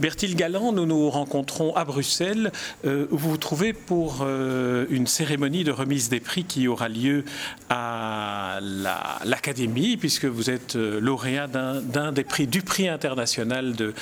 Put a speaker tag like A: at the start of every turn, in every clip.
A: Bertil Galland, nous nous rencontrons à Bruxelles. Euh, vous vous trouvez pour euh, une cérémonie de remise des prix qui aura lieu à l'Académie, puisque vous êtes euh, lauréat d'un des prix, du prix international de,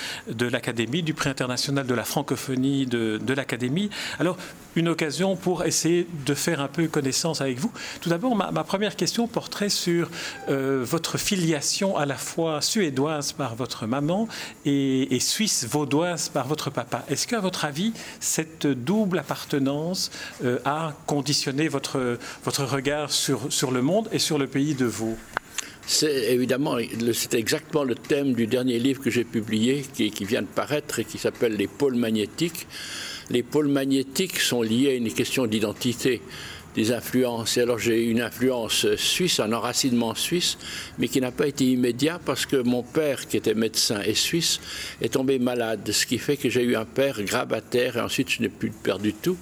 A: l'Académie, du prix international de la francophonie de, l'Académie. Alors, une occasion pour essayer de faire un peu connaissance avec vous. Tout d'abord, ma, première question porterait sur votre filiation à la fois suédoise par votre maman et, et suisse vaudoise par votre papa. Est-ce qu'à votre avis, cette double appartenance euh, a conditionné votre, votre regard sur, sur le monde et sur le pays de vous?
B: C'est évidemment, c'est exactement le thème du dernier livre que j'ai publié, qui, vient de paraître et qui s'appelle Les pôles magnétiques. Les pôles magnétiques sont liés à une question d'identité des influences. Et alors j'ai une influence suisse, un enracinement suisse, mais qui n'a pas été immédiat parce que mon père, qui était médecin et suisse, est tombé malade, ce qui fait que j'ai eu un père grabataire et ensuite je n'ai plus de père du tout.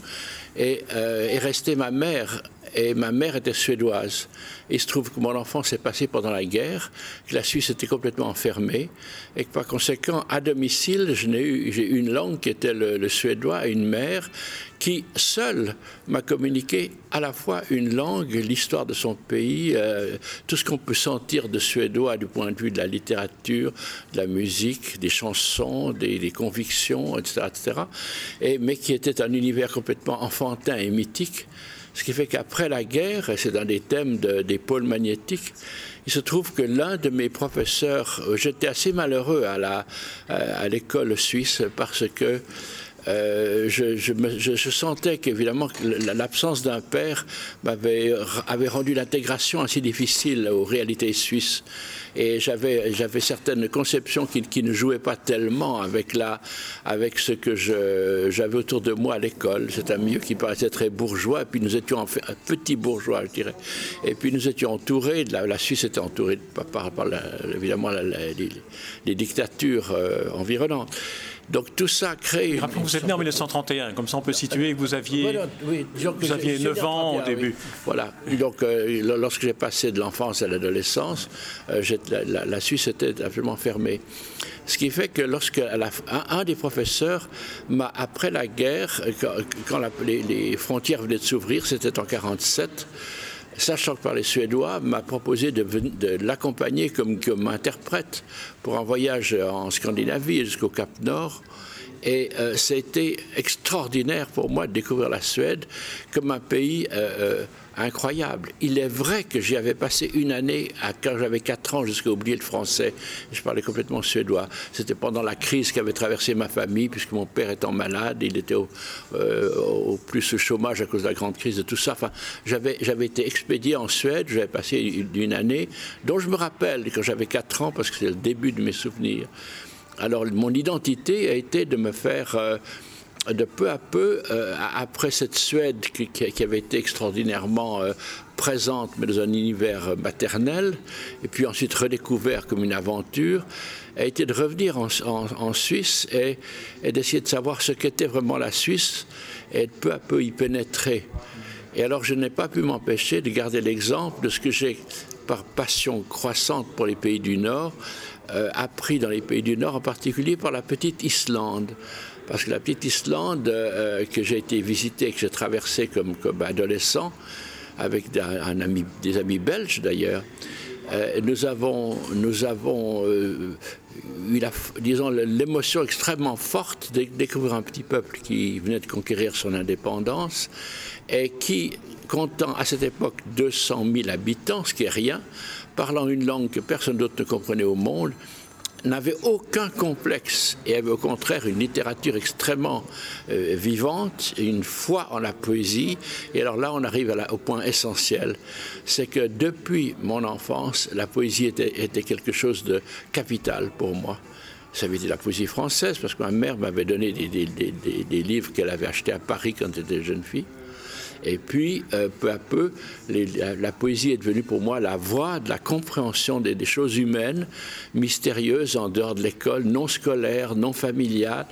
B: Et euh, est restée ma mère et ma mère était suédoise. Il se trouve que mon enfance s'est passée pendant la guerre, que la Suisse était complètement enfermée, et que par conséquent, à domicile, j'ai eu, une langue qui était le, suédois et une mère qui seule m'a communiqué à la fois une langue, l'histoire de son pays, euh, tout ce qu'on peut sentir de suédois du point de vue de la littérature, de la musique, des chansons, des, convictions, etc., etc. Et, mais qui était un univers complètement enfantin et mythique. Ce qui fait qu'après la guerre, et c'est dans des thèmes des pôles magnétiques, il se trouve que l'un de mes professeurs, euh, j'étais assez malheureux à, la, à l'école suisse parce que euh, je, sentais qu'évidemment l'absence d'un père m'avait avait rendu l'intégration assez difficile aux réalités suisses. Et j'avais certaines conceptions qui, ne jouaient pas tellement avec ce que j'avais autour de moi à l'école. C'est un milieu qui paraissait très bourgeois. Et puis nous étions en fait un petit bourgeois, je dirais. Et puis nous étions entourés. La, Suisse était entourée par, par, évidemment les, dictatures euh, environnantes. Donc tout ça crée.
A: Rappelons que vous êtes né en 1931, comme ça on peut situer que vous aviez, vous aviez 9 ans au début.
B: Voilà. Donc euh, lorsque j'ai passé de l'enfance à l'adolescence, euh, la, Suisse était absolument fermée. Ce qui fait que lorsque un, des professeurs m'a, après la guerre, quand, les, les, frontières venaient de s'ouvrir, c'était en 1947, sachant que par les Suédois, m'a proposé de, l'accompagner comme, comme, interprète pour un voyage en Scandinavie jusqu'au Cap Nord. Et euh, c'était extraordinaire pour moi de découvrir la Suède comme un pays euh, euh, incroyable. Il est vrai que j'y avais passé une année à, quand j'avais 4 ans jusqu'à oublier le français. Je parlais complètement suédois. C'était pendant la crise qui avait traversé ma famille, puisque mon père étant malade, il était au, euh, au plus chômage à cause de la grande crise de tout ça. Enfin, j'avais, j'avais été expédié en Suède, j'avais passé une, année, dont je me rappelle quand j'avais 4 ans, parce que c'est le début de mes souvenirs. Alors, mon identité a été de me faire... Euh, de peu à peu, euh, après cette Suède qui, avait été extraordinairement euh, présente, mais dans un univers maternel, et puis ensuite redécouvert comme une aventure, a été de revenir en, Suisse et, d'essayer de savoir ce qu'était vraiment la Suisse et de peu à peu y pénétrer. Et alors je n'ai pas pu m'empêcher de garder l'exemple de ce que j'ai, par passion croissante pour les pays du Nord, euh, appris dans les pays du Nord, en particulier par la petite Islande. Parce que la petite Islande euh, que j'ai été visiter, que j'ai traversée comme, adolescent, avec des amis belges d'ailleurs, euh, nous avons, nous avons euh, eu disons, l'émotion extrêmement forte de découvrir un petit peuple qui venait de conquérir son indépendance et qui, comptant à cette époque 200 000 habitants, ce qui est rien, parlant une langue que personne d'autre ne comprenait au monde, n'avait aucun complexe et avait au contraire une littérature extrêmement euh, vivante, une foi en la poésie. Et alors là, on arrive au point essentiel, c'est que depuis mon enfance, la poésie était, quelque chose de capital pour moi. Ça avait été la poésie française, parce que ma mère m'avait donné des livres qu'elle avait achetés à Paris quand était jeune fille. Et puis, euh, peu à peu, la, poésie est devenue pour moi la voie de la compréhension des, choses humaines, mystérieuses en dehors de l'école, non scolaire, non familiale.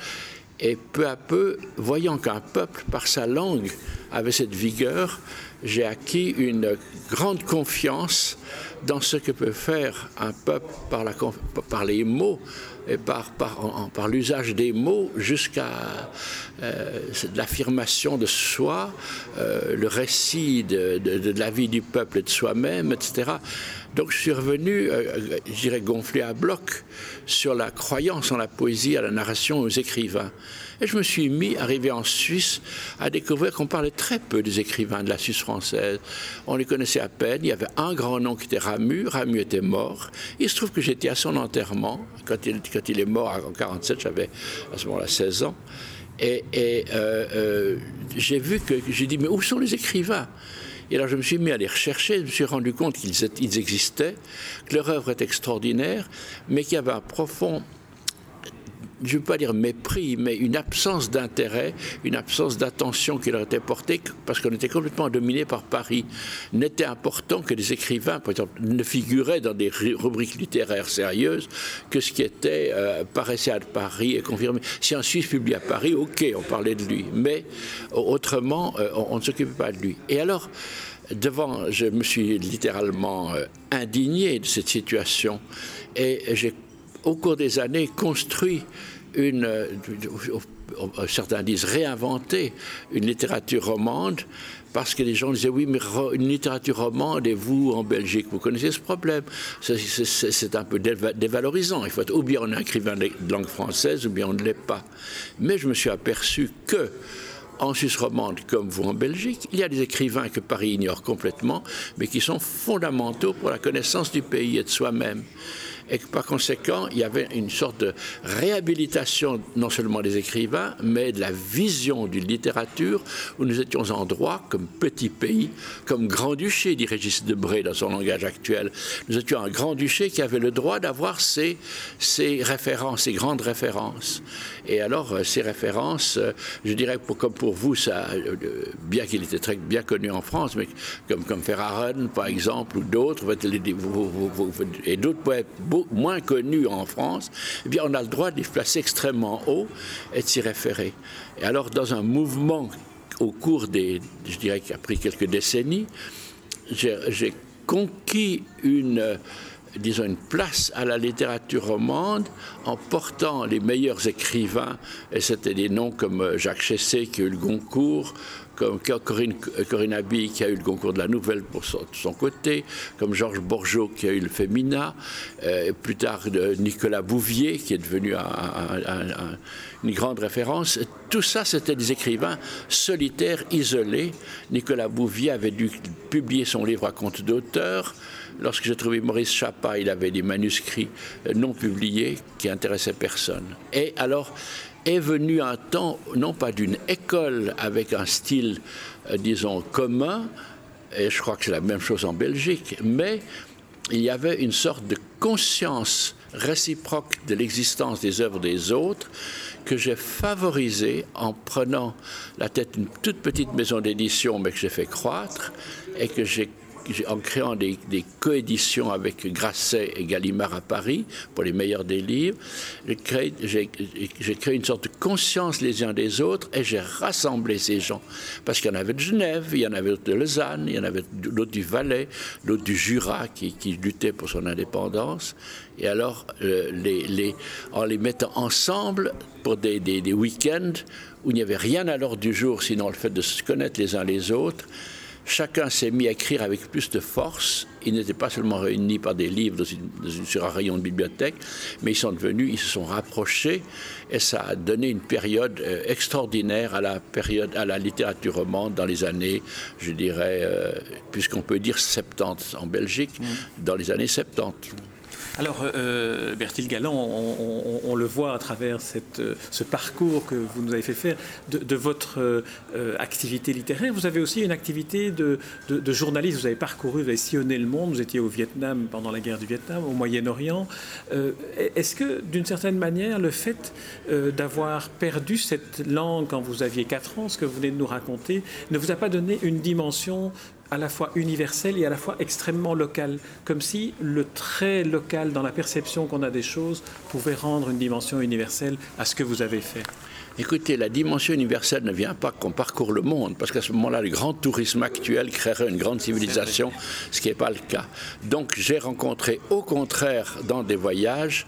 B: Et peu à peu, voyant qu'un peuple, par sa langue, avait cette vigueur, j'ai acquis une grande confiance dans ce que peut faire un peuple par, les mots et par, par, l'usage des mots jusqu'à euh, l'affirmation de soi, euh, le récit de, de, la vie du peuple et de soi-même, etc. Donc je suis revenu, euh, je dirais, gonflé à bloc sur la croyance en la poésie, à la narration, aux écrivains. Et je me suis mis, arrivé en Suisse, à découvrir qu'on parlait très peu des écrivains de la Suisse française. On les connaissait à peine. Il y avait un grand nom qui était Ramu. Ramu était mort. Il se trouve que j'étais à son enterrement. Quand il, est mort en 47, j'avais à ce moment-là 16 ans. Et, euh, euh, j'ai vu que j'ai dit, mais où sont les écrivains? Et alors je me suis mis à les rechercher, je me suis rendu compte qu'ils existaient, que leur œuvre est extraordinaire, mais qu'il y avait un profond je ne veux pas dire mépris, mais une absence d'intérêt, une absence d'attention qui leur était portée parce qu'on était complètement dominé par Paris. N'était important que les écrivains, par exemple, ne figuraient dans des rubriques littéraires sérieuses que ce qui était euh, paraissait à Paris et confirmé. Si un Suisse publie à Paris, ok, on parlait de lui, mais autrement, euh, on, ne s'occupait pas de lui. Et alors, devant, je me suis littéralement euh, indigné de cette situation et j'ai au cours des années construit euh, certains disent réinventer une littérature romande, parce que les gens disaient oui, mais une littérature romande et vous en Belgique, vous connaissez ce problème. C'est un peu dévalorisant. Il faut être ou bien on est écrivain de langue française ou bien on ne l'est pas. Mais je me suis aperçu que en Suisse romande comme vous en Belgique, il y a des écrivains que Paris ignore complètement, mais qui sont fondamentaux pour la connaissance du pays et de soi-même et que par conséquent, il y avait une sorte de réhabilitation non seulement des écrivains, mais de la vision d'une littérature où nous étions en droit, comme petit pays, comme grand-duché, dit Régis Debré dans son langage actuel. Nous étions un grand-duché qui avait le droit d'avoir ses, références, ses grandes références. Et alors, euh, ces références, euh, je dirais, comme pour vous, ça, euh, bien qu'il était très bien connu en France, mais comme, comme Ferraren, par exemple, ou d'autres, et d'autres poètes moins connus en France, eh bien, on a le droit de les placer extrêmement haut et de s'y référer. Et alors, dans un mouvement au cours des, je dirais, qui a pris quelques décennies, j'ai conquis une disons, une place à la littérature romande en portant les meilleurs écrivains, et c'était des noms comme euh, Jacques Chessé qui a eu le Goncourt, comme Corinne, Corinne Abbey qui a eu le concours de la nouvelle pour son, son côté, comme Georges Borgeot qui a eu le Femina, euh, plus tard de Nicolas Bouvier qui est devenu une grande référence. Tout ça, c'était des écrivains solitaires, isolés. Nicolas Bouvier avait dû publier son livre à compte d'auteur. Lorsque j'ai trouvé Maurice Chapa, il avait des manuscrits euh, non publiés qui intéressaient personne. Et alors, est venu un temps, non pas d'une école avec un style, euh, disons, commun, et je crois que c'est la même chose en Belgique, mais il y avait une sorte de conscience réciproque de l'existence des œuvres des autres que j'ai favorisée en prenant la tête d'une toute petite maison d'édition, mais que j'ai fait croître, et que j'ai en créant des, coéditions avec Grasset et Gallimard à Paris pour les meilleurs des livres, j'ai créé, une sorte de conscience les uns des autres et j'ai rassemblé ces gens. Parce qu'il y en avait de Genève, il y en avait de Lausanne, il y en avait d'autres du Valais, d'autres du Jura qui, qui luttaient pour son indépendance. Et alors, euh, en les mettant ensemble pour des, des week-ends où il n'y avait rien à l'ordre du jour sinon le fait de se connaître les uns les autres, chacun s'est mis à écrire avec plus de force. Ils n'étaient pas seulement réunis par des livres sur un rayon de bibliothèque, mais ils sont devenus, ils se sont rapprochés, et ça a donné une période euh, extraordinaire à la période, à la littérature romande dans les années, je dirais, euh, puisqu'on peut dire 70 en Belgique, mmh. dans les années 70.
A: Alors, euh, Bertil Galland, on, le voit à travers euh, ce parcours que vous nous avez fait faire de, votre euh, activité littéraire. Vous avez aussi une activité de, journaliste. Vous avez parcouru, vous avez sillonné le monde. Vous étiez au Vietnam pendant la guerre du Vietnam, au Moyen-Orient. Est-ce que, d'une certaine manière, le fait d'avoir perdu cette langue quand vous aviez 4 ans, ce que vous venez de nous raconter, ne vous a pas donné une dimension à la fois universel et à la fois extrêmement local, comme si le trait local dans la perception qu'on a des choses pouvait rendre une dimension universelle à ce que vous avez fait.
B: Écoutez, la dimension universelle ne vient pas qu'on parcourt le monde, parce qu'à ce moment-là, le grand tourisme actuel créerait une grande civilisation, ce qui n'est pas le cas. Donc j'ai rencontré, au contraire, dans des voyages,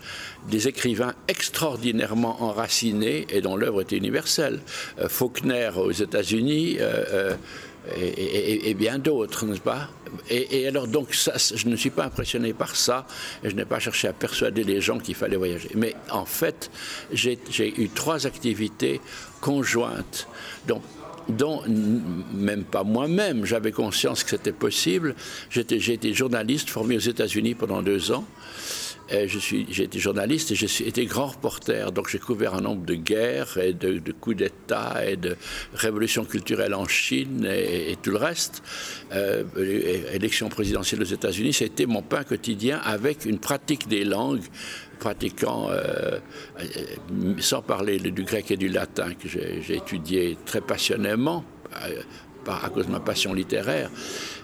B: des écrivains extraordinairement enracinés et dont l'œuvre était universelle. Euh, Faulkner aux États-Unis. Euh, euh, et, bien d'autres, n'est-ce pas? Et, alors, donc, ça, je ne suis pas impressionné par ça, et je n'ai pas cherché à persuader les gens qu'il fallait voyager. Mais en fait, j'ai eu trois activités conjointes, dont, dont même pas moi-même, j'avais conscience que c'était possible. J'ai été journaliste formé aux États-Unis pendant deux ans j'ai été journaliste et j'ai été grand reporter, donc j'ai couvert un nombre de guerres et de, coups d'État et de révolutions culturelles en Chine et, tout le reste. Euh, élection présidentielle aux États-Unis, c'était mon pain quotidien avec une pratique des langues pratiquant, euh, sans parler du grec et du latin que j'ai étudié très passionnément, euh, à cause de ma passion littéraire,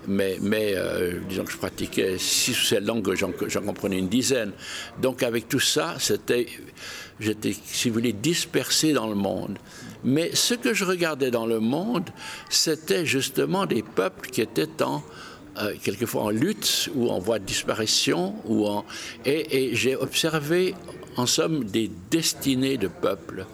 B: mais, euh, disons que je pratiquais six ou sept langues, j'en comprenais une dizaine. Donc avec tout ça, c'était, j'étais, si vous voulez, dispersé dans le monde. Mais ce que je regardais dans le monde, c'était justement des peuples qui étaient en, euh, quelquefois en lutte ou en voie de disparition, ou en, et j'ai observé en somme des destinées de peuples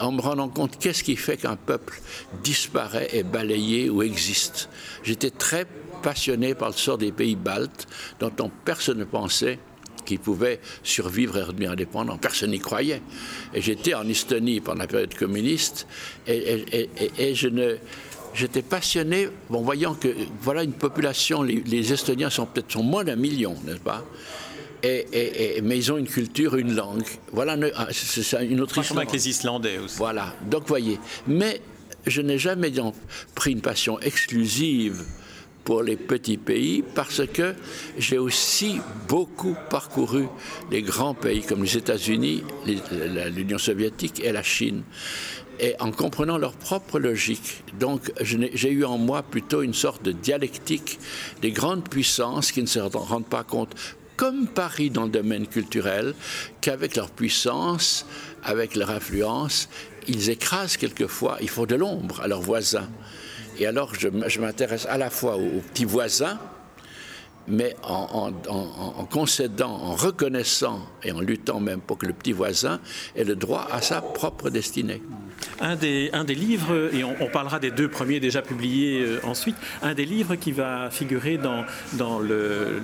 B: en me rendant compte qu'est-ce qui fait qu'un peuple disparaît, est balayé ou existe? J'étais très passionné par le sort des pays baltes, dont personne ne pensait qu'ils pouvaient survivre et redevenir indépendants. Personne n'y croyait. Et j'étais en Estonie pendant la période communiste, et, je ne j'étais passionné en voyant que voilà une population, les, Estoniens sont peut-être moins d'un million, n'est-ce pas? Et, mais ils ont une culture, une langue. Voilà, ah, c'est une autre
A: histoire. avec les Islandais aussi.
B: Voilà, donc voyez. Mais je n'ai jamais pris une passion exclusive pour les petits pays parce que j'ai aussi beaucoup parcouru les grands pays comme les États-Unis, l'Union soviétique et la Chine et en comprenant leur propre logique. Donc j'ai eu en moi plutôt une sorte de dialectique des grandes puissances qui ne se rendent pas compte comme Paris dans le domaine culturel, qu'avec leur puissance, avec leur influence, ils écrasent quelquefois, ils font de l'ombre à leurs voisins. Et alors je, m'intéresse à la fois aux petits voisins, mais en, concédant, en reconnaissant et en luttant même pour que le petit voisin ait le droit à sa propre destinée.
A: Un des, un des livres, et on, parlera des deux premiers déjà publiés euh, ensuite, un des livres qui va figurer dans, dans le,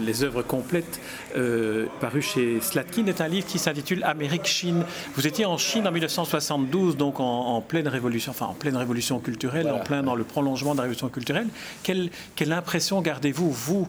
A: les œuvres complètes euh, parues chez Slatkin est un livre qui s'intitule Amérique-Chine. Vous étiez en Chine en 1972, donc en, pleine révolution, enfin en pleine révolution culturelle, en plein dans le prolongement de la révolution culturelle. Quelle, quelle impression gardez-vous, vous,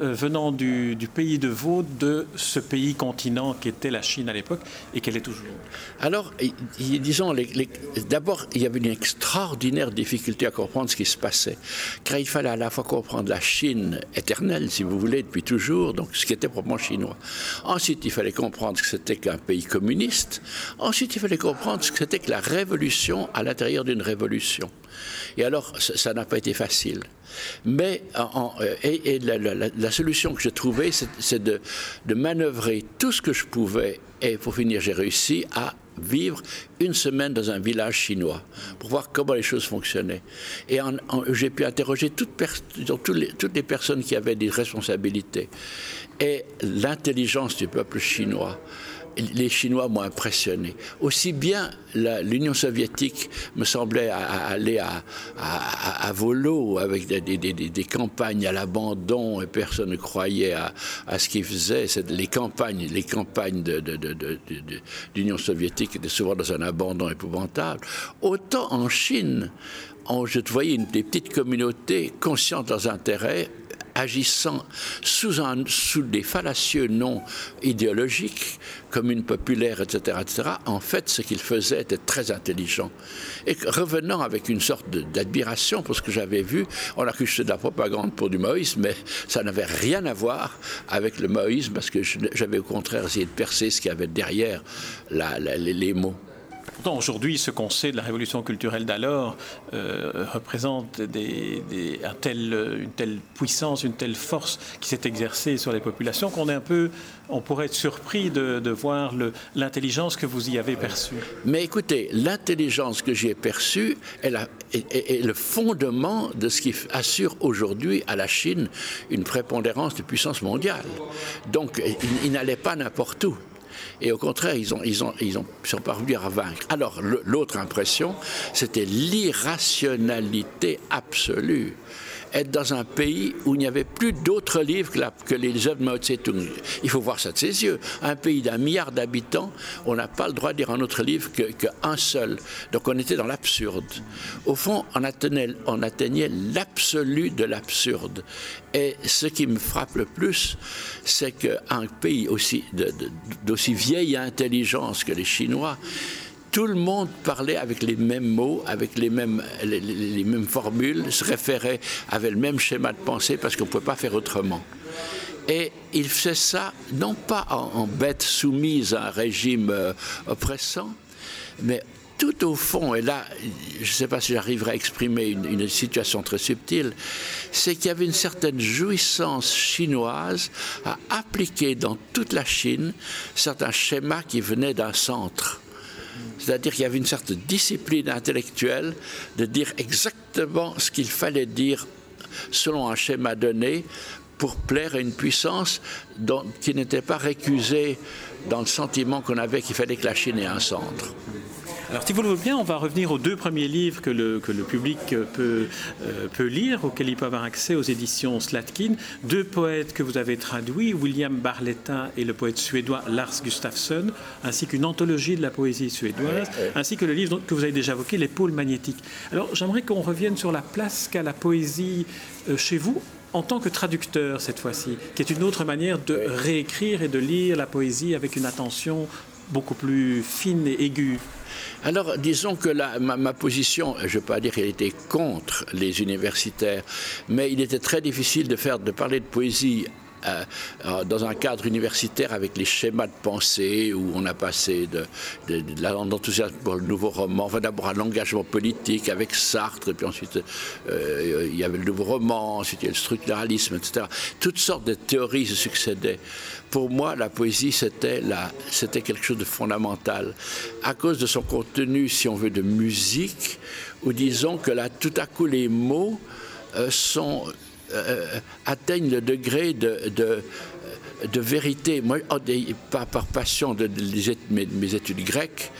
A: venant du, pays de Vaud, de ce pays continent qui était la Chine à l'époque et qu'elle est toujours
B: Alors, disons, d'abord, il y avait une extraordinaire difficulté à comprendre ce qui se passait, car il fallait à la fois comprendre la Chine éternelle, si vous voulez, depuis toujours, donc ce qui était proprement chinois. Ensuite, il fallait comprendre ce que c'était qu'un pays communiste. Ensuite, il fallait comprendre ce que c'était que la révolution à l'intérieur d'une révolution. Et alors, ça n'a pas été facile. Mais euh, et, la, solution que j'ai trouvée, c'est de, manœuvrer tout ce que je pouvais. Et pour finir, j'ai réussi à vivre une semaine dans un village chinois pour voir comment les choses fonctionnaient. Et j'ai pu interroger toutes les personnes qui avaient des responsabilités. Et l'intelligence du peuple chinois, les Chinois m'ont impressionné. Aussi bien l'Union soviétique me semblait aller à, volo avec des, campagnes à l'abandon et personne ne croyait à, ce qu'ils faisaient. Les campagnes, les campagnes de, l'Union soviétique étaient souvent dans un abandon épouvantable. Autant en Chine, je voyais une, des petites communautés conscientes de leurs intérêts agissant sous, des fallacieux noms idéologiques, une populaire, etc., etc., en fait, ce qu'il faisait était très intelligent. Et revenant avec une sorte d'admiration pour ce que j'avais vu, on a cru que c'était de la propagande pour du maoïsme, mais ça n'avait rien à voir avec le maoïsme, parce que j'avais au contraire essayé de percer ce qu'il y avait derrière les mots.
A: Pourtant, aujourd'hui, ce qu'on sait de la révolution culturelle d'alors euh, représente des, un tel, une telle puissance, une telle force qui s'est exercée sur les populations qu'on est un peu, on pourrait être surpris de, de voir l'intelligence que vous y avez perçue.
B: Mais écoutez, l'intelligence que j'y ai perçue est, est, le fondement de ce qui assure aujourd'hui à la Chine une prépondérance de puissance mondiale. Donc, il, il n'allait pas n'importe où. Et au contraire, ils, ont, ils, ont, ils ont, sont parvenus à vaincre. Alors, l'autre impression, c'était l'irrationalité absolue être dans un pays où il n'y avait plus d'autres livres que, les œuvres de Mao Tse-tung. Il faut voir ça de ses yeux. Un pays d'un milliard d'habitants, on n'a pas le droit de lire un autre livre qu'un seul. Donc on était dans l'absurde. Au fond, on atteignait, on atteignait l'absolu de l'absurde. Et ce qui me frappe le plus, c'est qu'un pays aussi d'aussi vieille intelligence que les Chinois, tout le monde parlait avec les mêmes mots, avec les mêmes, les, mêmes formules, se référait, avait le même schéma de pensée parce qu'on ne pouvait pas faire autrement. Et il faisait ça non pas en, bête soumise à un régime euh, oppressant, mais tout au fond, et là, je ne sais pas si j'arriverai à exprimer une, une, situation très subtile, c'est qu'il y avait une certaine jouissance chinoise à appliquer dans toute la Chine certains schémas qui venaient d'un centre. C'est-à-dire qu'il y avait une certaine discipline intellectuelle de dire exactement ce qu'il fallait dire selon un schéma donné pour plaire à une puissance qui n'était pas récusée dans le sentiment qu'on avait qu'il fallait que la Chine ait un centre.
A: Alors, si vous le voulez bien, on va revenir aux deux premiers livres que le, que le public peut, euh, peut lire, auxquels il peut avoir accès aux éditions Slatkin. Deux poètes que vous avez traduits, William Barletta et le poète suédois Lars Gustafsson, ainsi qu'une anthologie de la poésie suédoise, ainsi que le livre que vous avez déjà évoqué, Les pôles magnétiques. Alors, j'aimerais qu'on revienne sur la place qu'a la poésie euh, chez vous en tant que traducteur cette fois-ci, qui est une autre manière de réécrire et de lire la poésie avec une attention beaucoup plus fine et aiguë.
B: Alors, disons que ma, position, je ne veux pas dire qu'elle était contre les universitaires, mais il était très difficile de parler de poésie euh, euh, dans un cadre universitaire avec les schémas de pensée où on a passé de, l'enthousiasme pour le nouveau roman, enfin d'abord à l'engagement politique avec Sartre, et puis ensuite euh, il y avait le nouveau roman, ensuite il y a le structuralisme, etc. Toutes sortes de théories se succédaient. Pour moi, la poésie, c'était, c'était quelque chose de fondamental. À cause de son contenu, si on veut, de musique, ou disons que là, tout à coup, les mots sont euh, atteignent le degré de, de, vérité. Moi, par, passion de, mes, études grecques,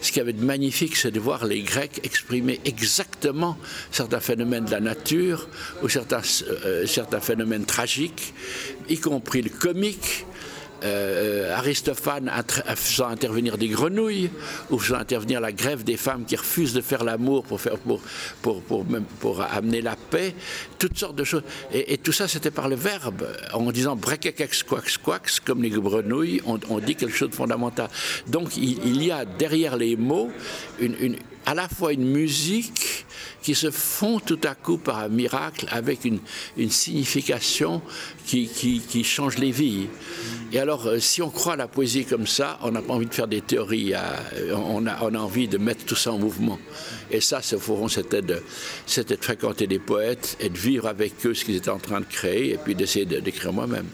B: ce qui avait de magnifique, c'est de voir les Grecs exprimer exactement certains phénomènes de la nature ou certains, euh, certains phénomènes tragiques, y compris le comique, euh, Aristophane faisant intervenir des grenouilles ou faisant intervenir la grève des femmes qui refusent de faire l'amour pour, faire, pour, pour, pour, amener la paix, toutes sortes de choses. Et, tout ça, c'était par le verbe. En disant brekekex quax quax, comme les grenouilles, on, dit quelque chose de fondamental. Donc il, y a derrière les mots une, à la fois une musique qui se font tout à coup par un miracle avec une, une signification qui, qui, qui, change les vies. Et alors, euh, si on croit à la poésie comme ça, on n'a pas envie de faire des théories, on a, on a envie de mettre tout ça en mouvement. Et ça, ce forum, c'était de, de fréquenter des poètes et de vivre avec eux ce qu'ils étaient en train de créer et puis d'essayer d'écrire moi-même.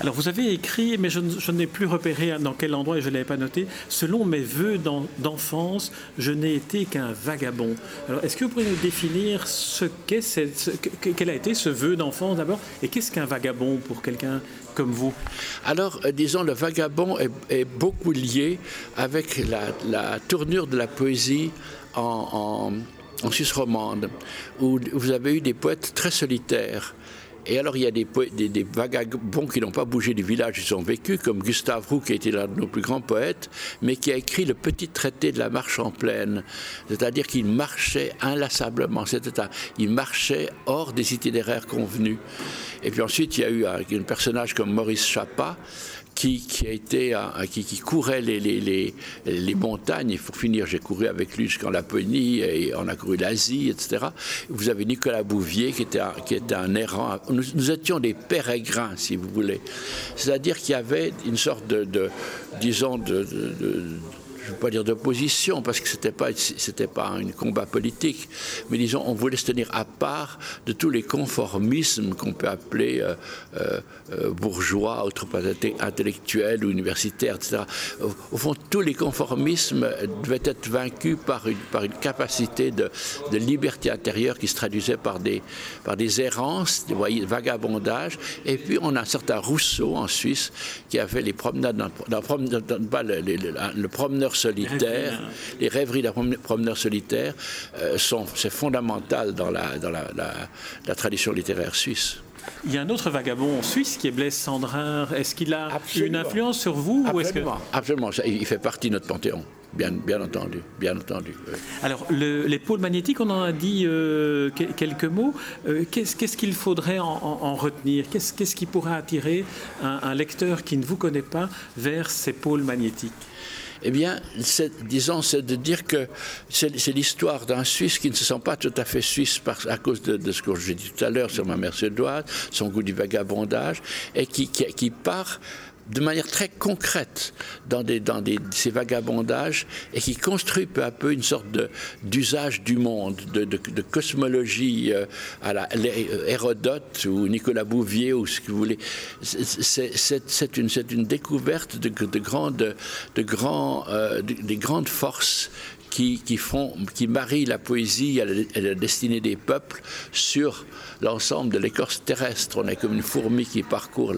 A: Alors vous avez écrit, mais je, n'ai plus repéré dans quel endroit et je ne l'avais pas noté, selon mes voeux d'enfance, je n'ai été qu'un vagabond. Alors est-ce que vous pourriez nous définir ce qu'est, ce, quel a été ce vœu d'enfance d'abord et qu'est-ce qu'un vagabond pour quelqu'un comme vous?
B: Alors, euh, disons, le vagabond est, beaucoup lié avec la, tournure de la poésie en Suisse romande, où vous avez eu des poètes très solitaires. Et alors, il y a des, vagabonds qui n'ont pas bougé du village, ils ont vécu, comme Gustave Roux, qui été l'un de nos plus grands poètes, mais qui a écrit le petit traité de la marche en plaine. C'est-à-dire qu'il marchait inlassablement. C'était un, il marchait hors des itinéraires convenus. Et puis ensuite, il y a eu un, un personnage comme Maurice Chapa, qui, qui, a été, qui, qui courait les, les, les, montagnes. Et pour finir, j'ai couru avec lui jusqu'en Laponie et on a couru l'Asie, etc. Vous avez Nicolas Bouvier qui était un, qui était un errant. Nous, étions des pérégrins, si vous voulez. C'est-à-dire qu'il y avait une sorte de, disons, de je ne veux pas dire d'opposition, parce que ce n'était pas, pas un combat politique, mais disons, on voulait se tenir à part de tous les conformismes qu'on peut appeler euh, euh, euh, bourgeois, autres intellectuels ou universitaires, etc. Au, fond, tous les conformismes devaient être vaincus par une, par une capacité de, de liberté intérieure qui se traduisait par des, par des errances, des vagabondages. Et puis, on a un certain Rousseau en Suisse qui a fait les promenades, dans, pas le, le promeneur solitaire, les rêveries d'un promeneur solitaire, euh, sont, c'est fondamental dans, la, dans la, la, tradition littéraire suisse.
A: Il y a un autre vagabond en Suisse qui est Blaise Sandrin. Est-ce qu'il a une influence sur vous
B: Absolument, ou que... absolument. Il fait partie de notre panthéon. Bien, bien, entendu, bien entendu.
A: Alors, les pôles magnétiques, on en a dit euh, quelques mots. Euh, qu'est-ce qu'il faudrait en, retenir? Qu'est-ce qui pourrait attirer un, un, lecteur qui ne vous connaît pas vers ces pôles magnétiques?
B: Eh bien, disons, c'est de dire que c'est l'histoire d'un Suisse qui ne se sent pas tout à fait suisse à cause de, ce que j'ai dit tout à l'heure sur ma mère suédoise, son goût du vagabondage, et qui, qui part de manière très concrète dans, ces vagabondages et qui construit peu à peu une sorte d'usage du monde, de, cosmologie euh, à la euh, Hérodote ou Nicolas Bouvier ou ce que vous voulez. C'est une, découverte de, de grandes, euh, des grandes forces qui, qui, font, qui marient la poésie à la, destinée des peuples sur l'ensemble de l'écorce terrestre. On est comme une fourmi qui parcourt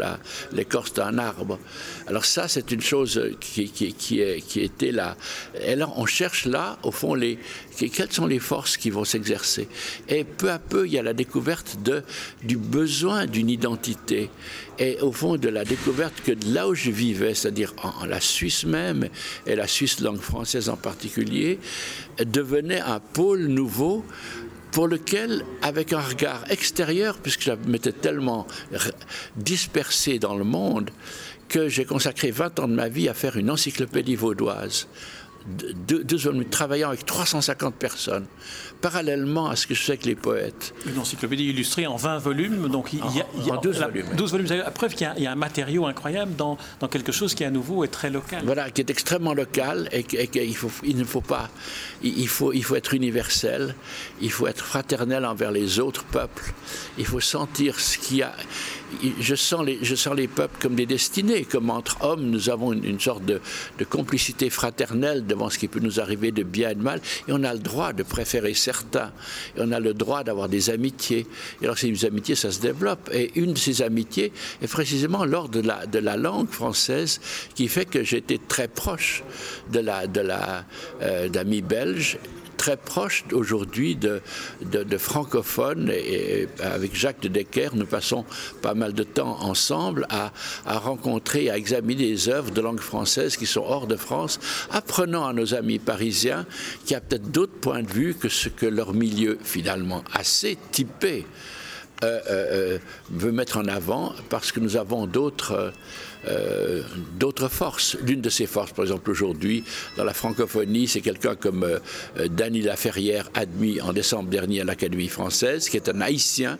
B: l'écorce d'un arbre. Alors ça, c'est une chose qui, qui, qui, est, qui était là. Et là, on cherche là, au fond, les, quelles sont les forces qui vont s'exercer. Et peu à peu, il y a la découverte de, du besoin d'une identité. Et au fond, de la découverte que là où je vivais, c'est-à-dire en, la Suisse même, et la Suisse langue française en particulier, devenait un pôle nouveau pour lequel, avec un regard extérieur, puisque je m'étais tellement dispersé dans le monde, que j'ai consacré 20 ans de ma vie à faire une encyclopédie vaudoise deux, deux hommes travaillant avec 350 personnes, parallèlement à ce que je fais avec les poètes.
A: Une encyclopédie illustrée en 20 volumes, donc il y a,
B: il y a 12 volumes.
A: 12 volumes. La preuve qu'il y, a un matériau incroyable dans, dans, quelque chose qui à nouveau est très local.
B: Voilà, qui est extrêmement local et qu'il faut, il ne faut pas, il faut, il faut être universel, il faut être fraternel envers les autres peuples, il faut sentir ce qu'il y a je sens, les, je sens les peuples comme des destinés, comme entre hommes, nous avons une, sorte de, complicité fraternelle devant ce qui peut nous arriver de bien et de mal, et on a le droit de préférer certains, et on a le droit d'avoir des amitiés. Et alors ces amitiés, ça se développe, et une de ces amitiés est précisément lors de la, de la langue française, qui fait que j'étais très proche de la, de la, euh, d'amis belges très proche aujourd'hui de, de, francophones et, avec Jacques de Decker, nous passons pas mal de temps ensemble à, à rencontrer, à examiner les œuvres de langue française qui sont hors de France, apprenant à nos amis parisiens qui a peut-être d'autres points de vue que ce que leur milieu finalement assez typé euh, euh, euh, veut mettre en avant parce que nous avons d'autres forces. L'une de ces forces, par exemple, aujourd'hui, dans la francophonie, c'est quelqu'un comme Dany Laferrière, admis en décembre dernier à l'Académie française, qui est un haïtien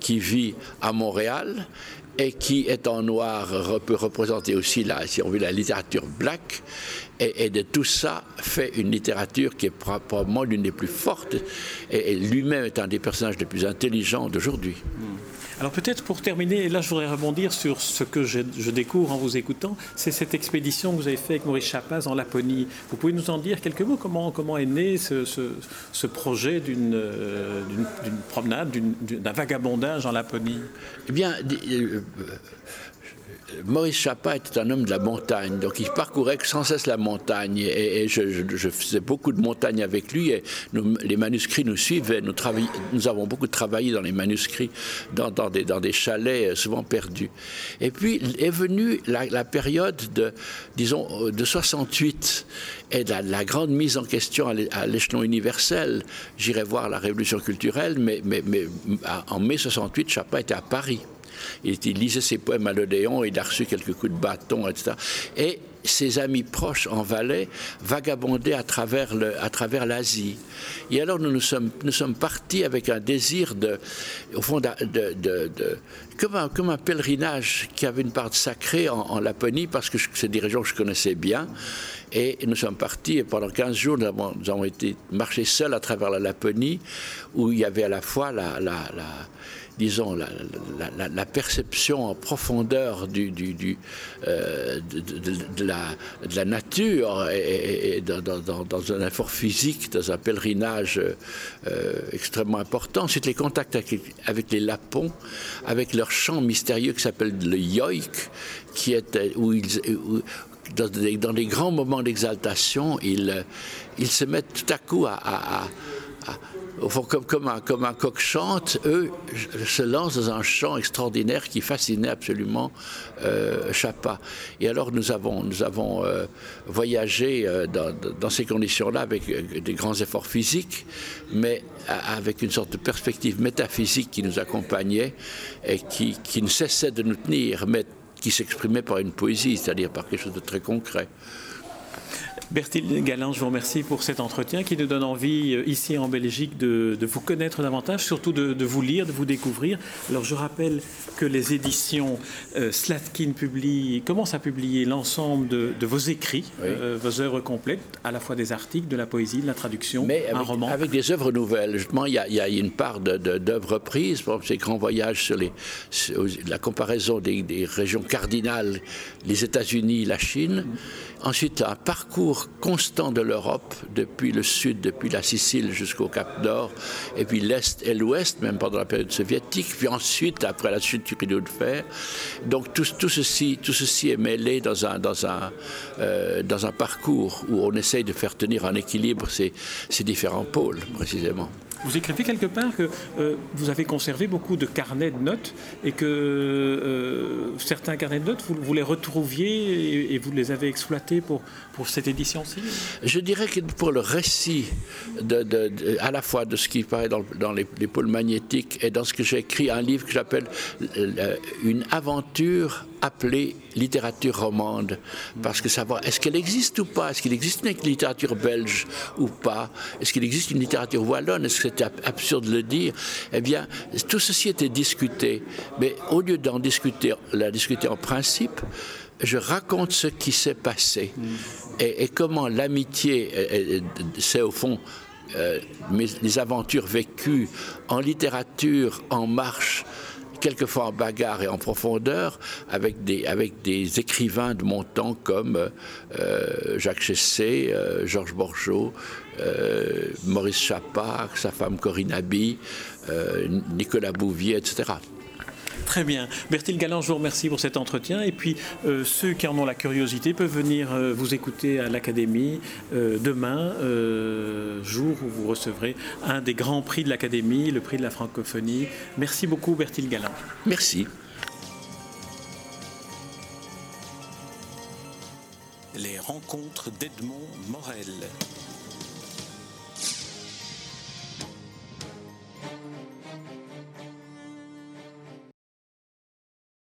B: qui vit à Montréal et qui est en noir peut représenter aussi la, si on veut, la littérature black. Et, de tout ça fait une littérature qui est probablement l'une des plus fortes. Et, lui-même est un des personnages les plus intelligents d'aujourd'hui. Hmm.
A: Alors peut-être pour terminer, et là je voudrais rebondir sur ce que je, découvre en vous écoutant, c'est cette expédition que vous avez faite avec Maurice Chapaz en Laponie. Vous pouvez nous en dire quelques mots comment, comment est né ce, ce, projet euh, d'une promenade, d'un vagabondage en Laponie?
B: Eh bien, euh, Maurice Chapa était un homme de la montagne, donc il parcourait sans cesse la montagne. Et, je, faisais beaucoup de montagne avec lui, et les manuscrits nous suivaient. Nous, nous, avons beaucoup travaillé dans les manuscrits, dans, des, chalets euh, souvent perdus. Et puis est venue la, période de, disons, euh, de 68 et de la, grande mise en question à l'échelon universel. J'irai voir la révolution culturelle, mais, mais, en mai 68, Chapa était à Paris. Il, lisait ses poèmes à l'Odéon, il a reçu quelques coups de bâton, etc. Et ses amis proches en Valais vagabondaient à travers, l'Asie. Et alors nous nous sommes, partis avec un désir de, au fond, de, comme, un, pèlerinage qui avait une part sacrée en, Laponie, parce que des régions que je connaissais bien. Et nous sommes partis et pendant 15 jours, nous avons, nous avons été marchés seuls à travers la Laponie, où il y avait à la fois la disons, la, perception en profondeur euh, de, la, nature et, dans, un effort physique, dans un pèlerinage euh, extrêmement important. Ensuite, les contacts avec, les Lapons, avec leur chant mystérieux qui s'appelle le yoik, qui était, où ils, dans des, grands moments d'exaltation, ils, se mettent tout à coup à comme, comme, un, comme, un, coq chante, eux se lancent dans un chant extraordinaire qui fascinait absolument euh, Chapa. Et alors nous avons, nous avons euh, voyagé euh, dans, dans, ces conditions-là avec euh, des grands efforts physiques, mais avec une sorte de perspective métaphysique qui nous accompagnait et qui, qui ne cessait de nous tenir, mais qui s'exprimait par une poésie, c'est-à-dire par quelque chose de très concret.
A: Bertil Galland, je vous remercie pour cet entretien qui nous donne envie, euh, ici en Belgique, de, de vous connaître davantage, surtout de, de, vous lire, de vous découvrir. Alors je rappelle que les éditions euh, Slatkin publient, commencent à publier l'ensemble de, de, vos écrits, oui. euh, vos œuvres complètes, à la fois des articles, de la poésie, de la traduction,
B: Mais avec,
A: un roman.
B: Avec des œuvres nouvelles, justement, il y a, il y a une part d'œuvres prises, par exemple, ces grands voyages sur, les, sur la comparaison des, des, régions cardinales, les États-Unis, la Chine. Mmh. Ensuite, un parcours constant de l'Europe, depuis le sud, depuis la Sicile jusqu'au Cap Nord, et puis l'Est et l'Ouest, même pendant la période soviétique, puis ensuite, après la chute du rideau de fer. Donc tout, ceci, tout ceci est mêlé euh, dans un parcours où on essaye de faire tenir en équilibre ces différents pôles, précisément.
A: Vous écrivez quelque part que euh, vous avez conservé beaucoup de carnets de notes et que euh, certains carnets de notes, vous, les retrouviez et, vous les avez exploités pour, pour cette édition-ci?
B: Je dirais que pour le récit, de, à la fois de ce qui paraît dans, dans les, les, pôles magnétiques et dans ce que j'ai écrit, un livre que j'appelle euh, Une aventure appelée littérature romande, parce que savoir est-ce qu'elle existe ou pas, est-ce qu'il existe une littérature belge ou pas, est-ce qu'il existe une littérature wallonne, est-ce que c'était absurde de le dire, eh bien, tout ceci était discuté, mais au lieu d'en discuter, la discuter en principe, je raconte ce qui s'est passé mm. et, et, comment l'amitié, c'est au fond euh, mes, les aventures vécues en littérature, en marche, quelquefois en bagarre et en profondeur, avec des, écrivains de mon temps comme euh, Jacques Chessé, euh, Georges Borgeot, euh, Maurice Chapak, sa femme Corinne Abbey, Nicolas Bouvier, etc.
A: Très bien. Bertil Galland, je vous remercie pour cet entretien. Et puis, euh, ceux qui en ont la curiosité peuvent venir euh, vous écouter à l'Académie euh, demain, jour où vous recevrez un des grands prix de l'Académie, le prix de la francophonie. Merci beaucoup, Bertil Galland.
B: Merci.
C: Les rencontres d'Edmond Morel.